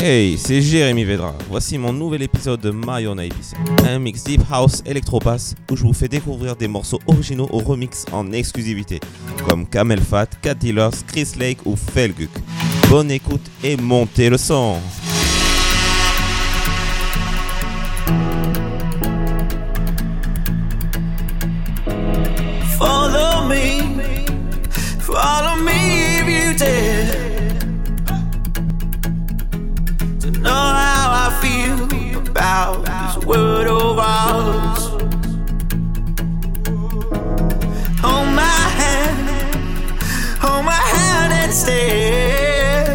Hey, c'est Jérémy Vedra. Voici mon nouvel épisode de My Own un mix Deep House Electropass où je vous fais découvrir des morceaux originaux au remix en exclusivité, comme Camel Fat, Cat Dealers, Chris Lake ou Felguk. Bonne écoute et montez le son! Word of ours. Hold my hand, hold my hand and stare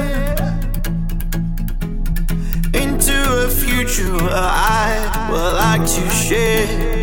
into a future I would like to share.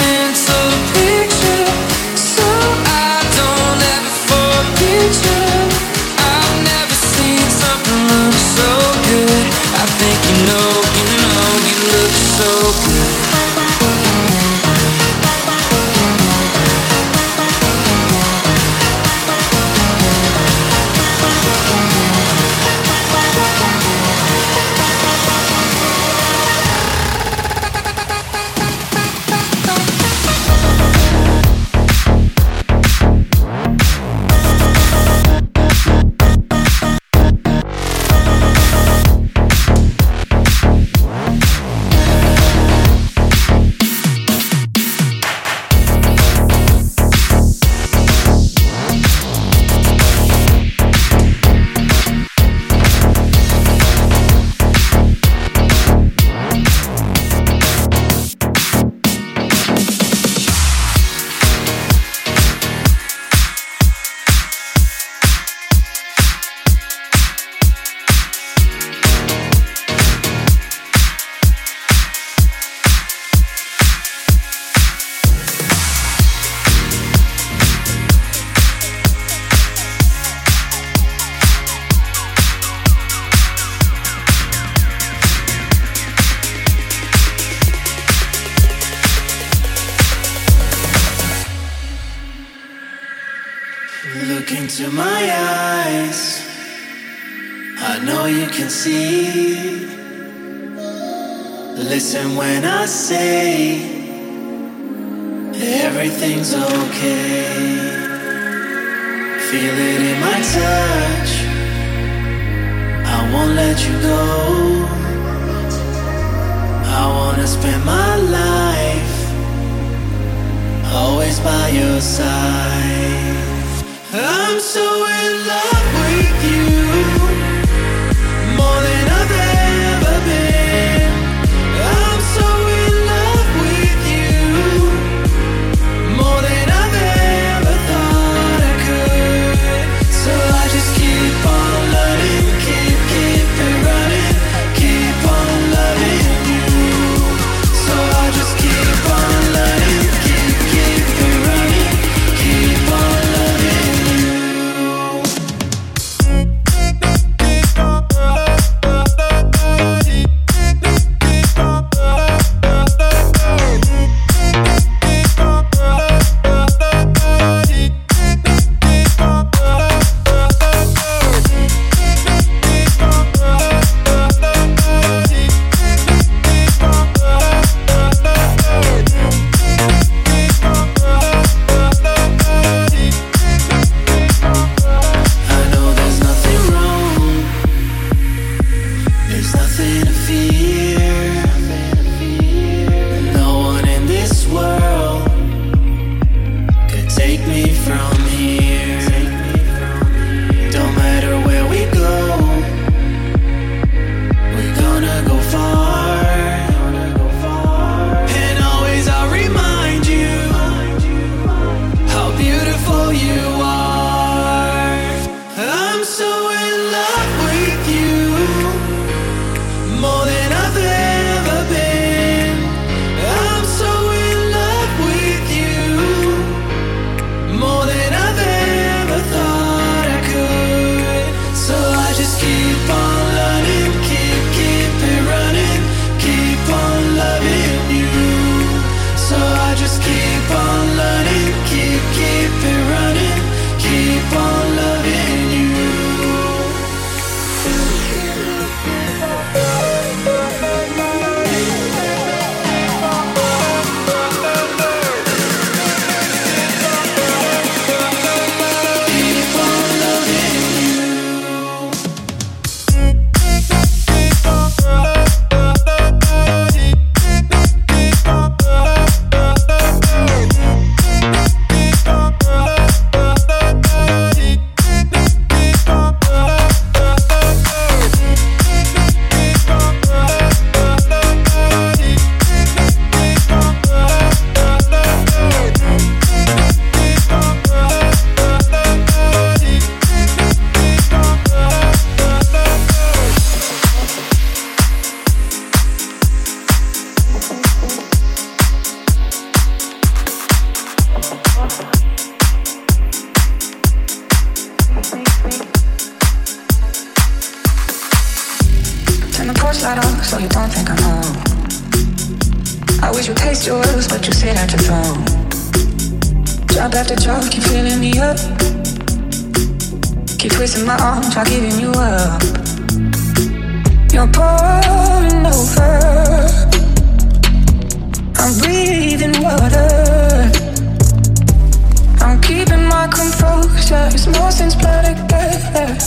so good. you can see. Listen when I say everything's okay. Feel it in my touch. I won't let you go. I wanna spend my life always by your side. I'm so in love with you. So you don't think I'm home. I wish you taste yours, but you sit at your throne. Drop after drop, keep filling me up. Keep twisting my arm, try giving you up. You're pouring over. I'm breathing water. I'm keeping my composure. It's more motion's blood together.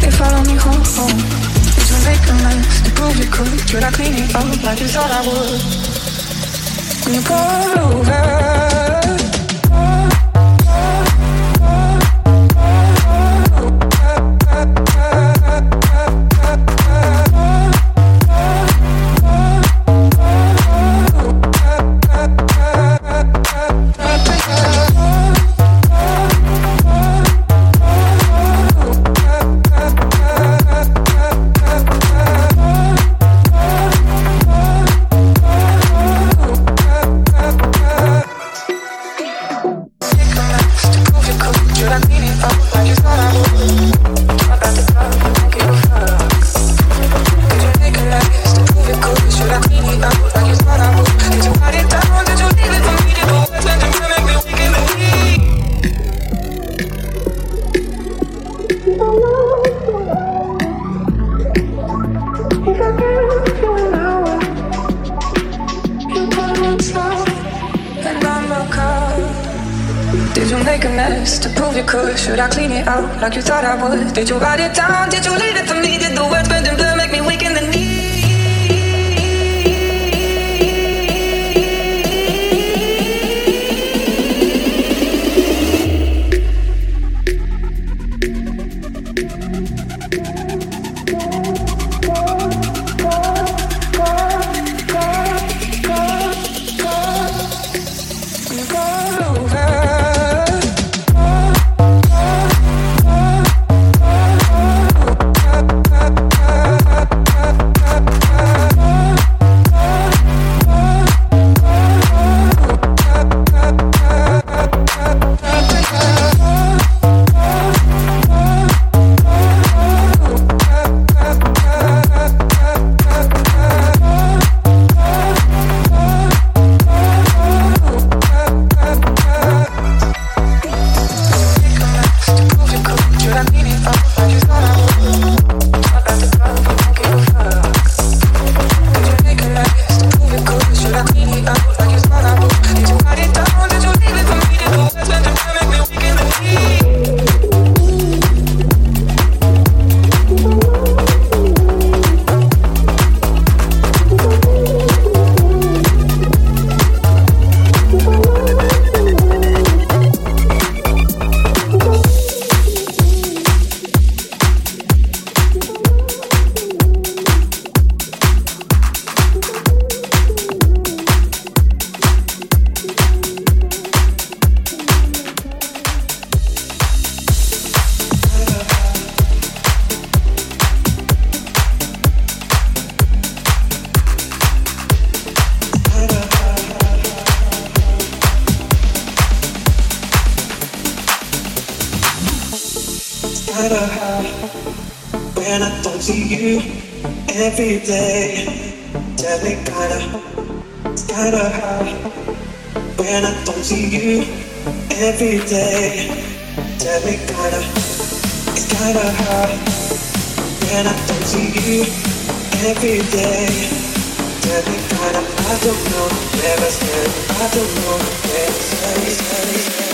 They follow me home. Make a mess to prove you could? Should I clean it up like you thought I would? When you pour over. kinda hard when I don't see you every day. Tell me kinda, it's kinda hard when I don't see you every day. Tell me kinda, it's kinda hard when I don't see you every day. Tell me kinda, I don't know, never said, I don't know, never said,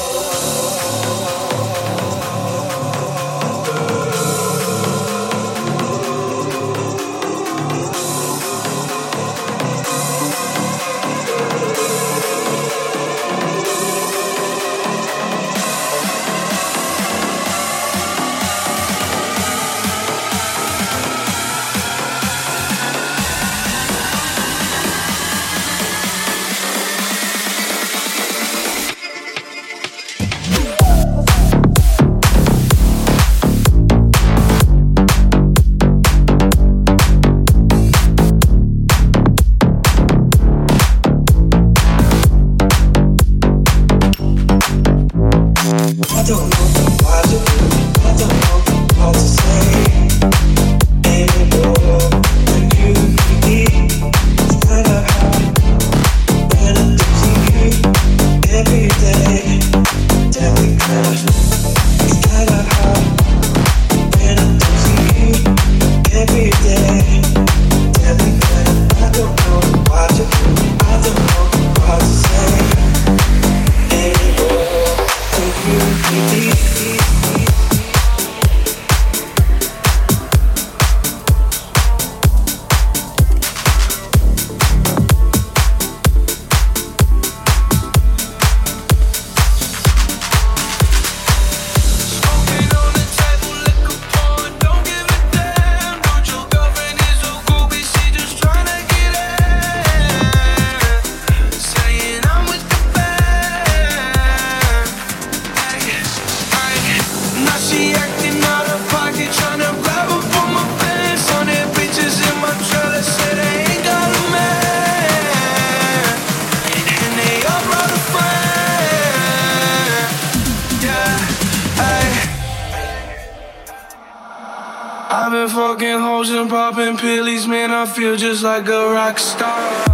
Pillies, man. I feel just like a rock star.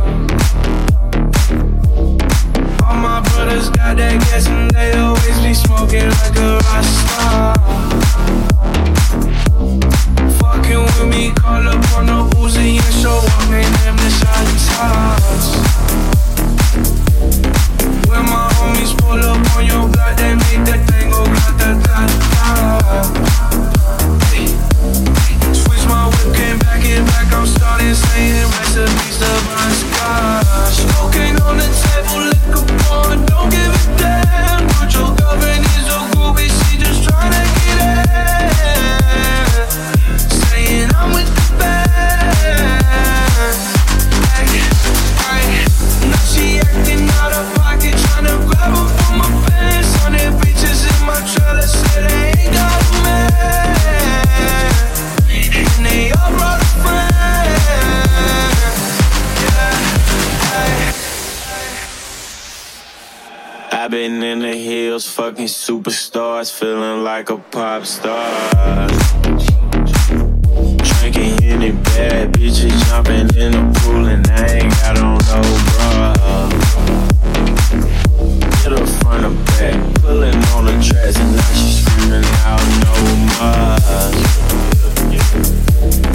On and now she screaming out no more.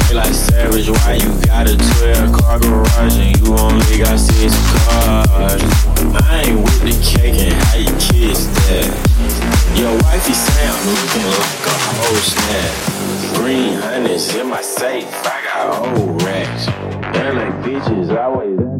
They like savage, why you got a 12 car garage and you only got six cars? I ain't with the cake and how you kiss that. Your wifey say I'm looking like a whole snap. Green honey's in my safe, I got old racks. like bitches always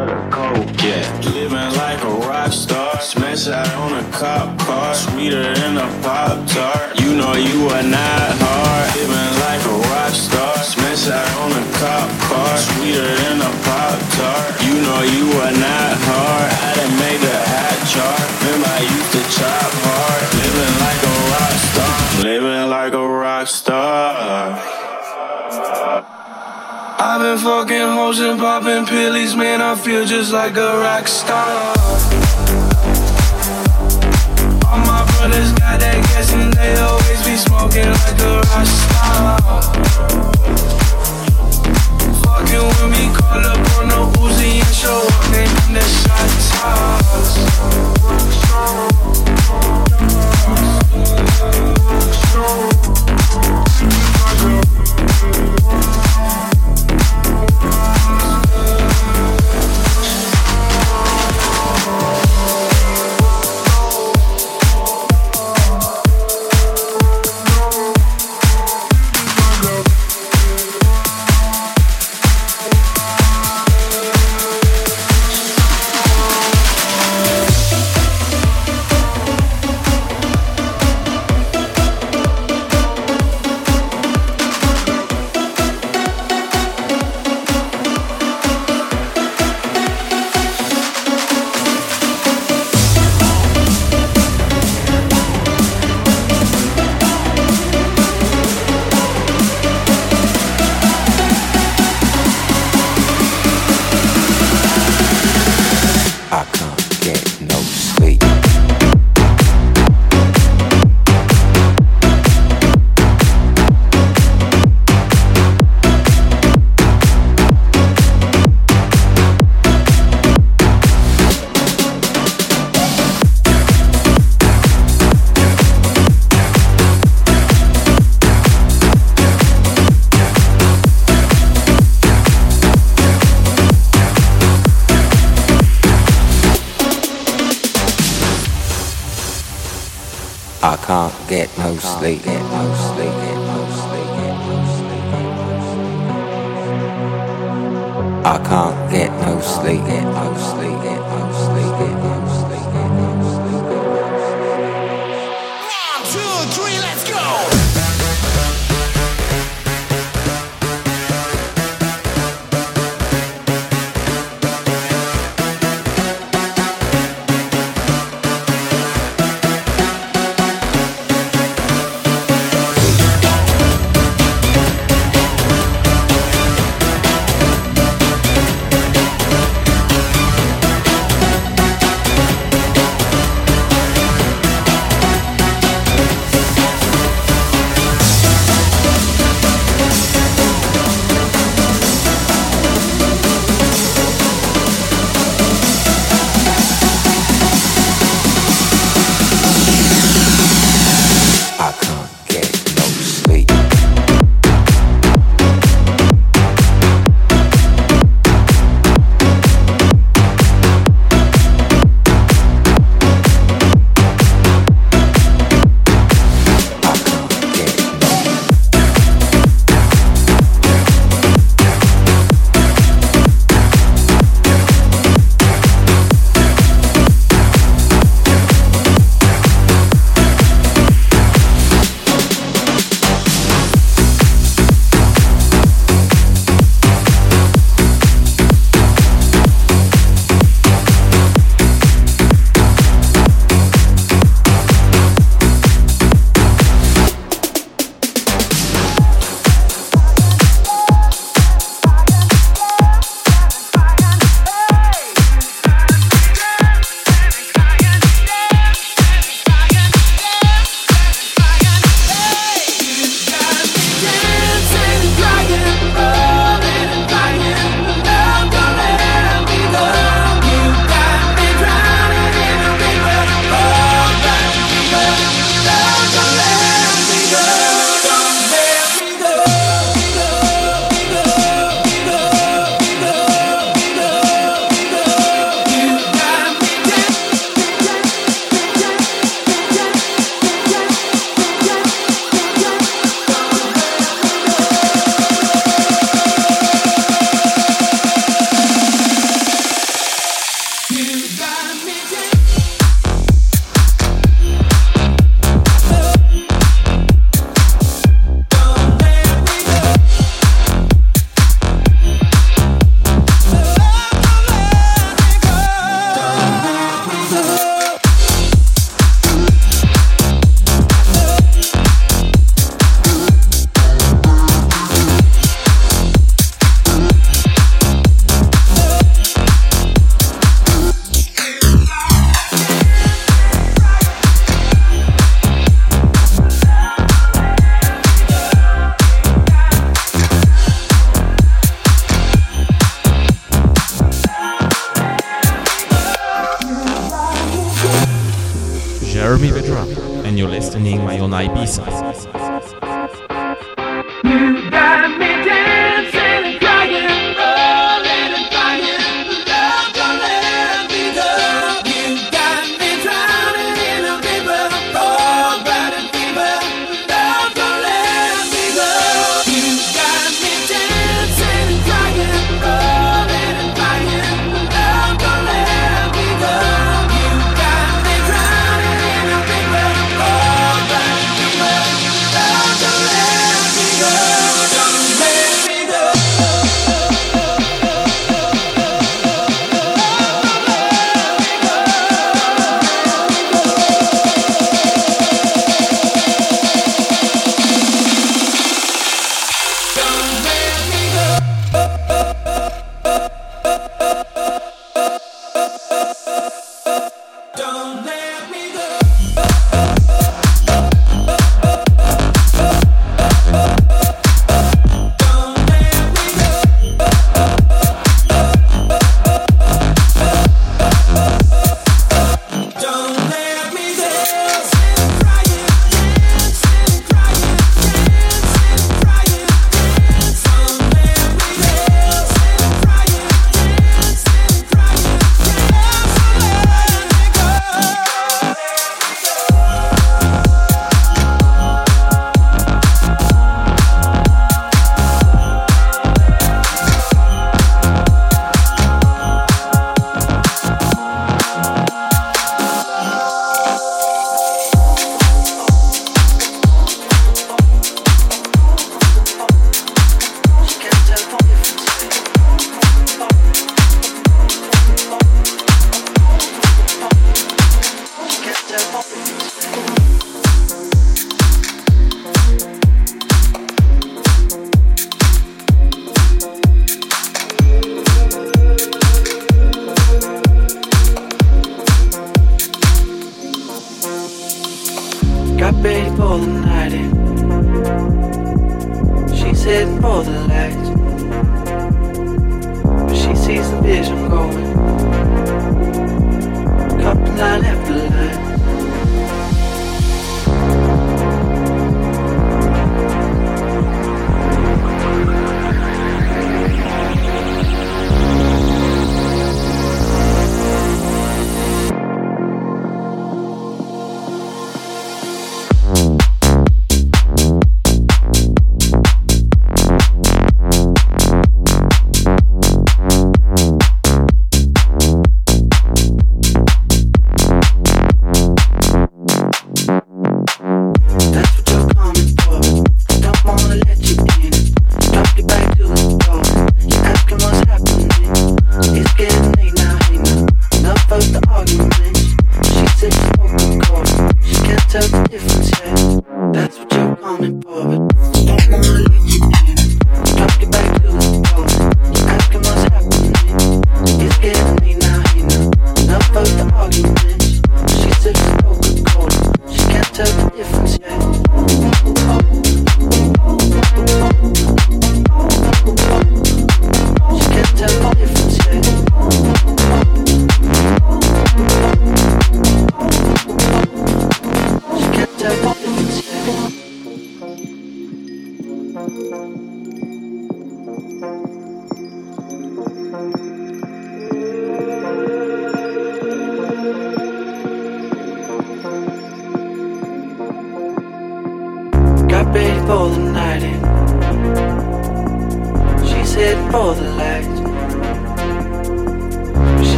where the coke at. Living like a rock star, smash out on a cop car, sweeter than a pop tart. You know you are not hard. Living like a rock star, smash out on a cop car, sweeter than a pop tart. You know you are not hard. I done made the hot chart. Remember I used to chop hard. Living like a rock star, living like a rock star. I've been fucking hoes and popping pillies, man. I feel just like a rock star. All my brothers got that gas and they always be smoking like a rock star. Fucking with me, call up on the Uzi and show up, man. in the shot I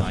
my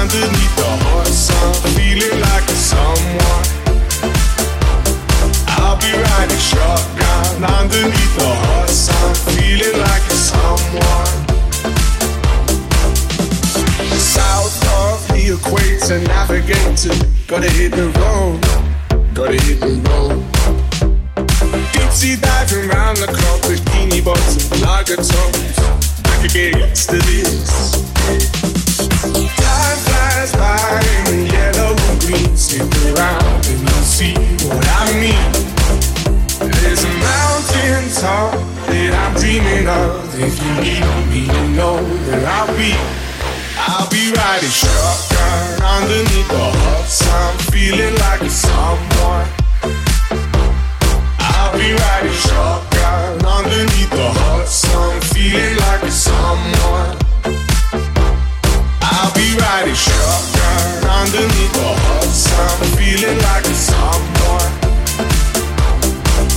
underneath the hot sun, feeling like a someone. I'll be riding shotgun underneath the hot sun, feeling like a someone. South of the equator, navigator, gotta hit the road, gotta hit the road. Deep sea diving round the clock, bikini bottom, lager tones. I could get used to this. Time flies by in the yellow and green. Stick around and you'll see what I mean. There's a mountain top that I'm dreaming of. If you need me, you know that I'll be. I'll be riding shotgun underneath the hot sun, feeling like a someone. I'll be riding shotgun underneath the hot sun, feeling like a someone.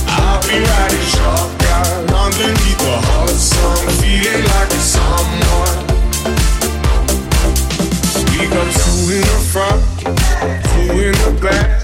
I'll be riding shotgun underneath the hot sun, feeling like a someone. We got two in the front, two in the back,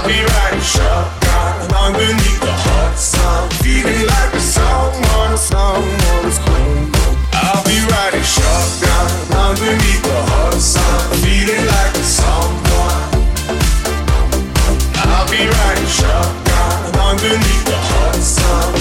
I'll be riding shotgun underneath the hot sun, feeling like someone, someone, someone. I'll be riding shotgun underneath the hot sun, feeling like someone. I'll be riding shotgun underneath the hot sun,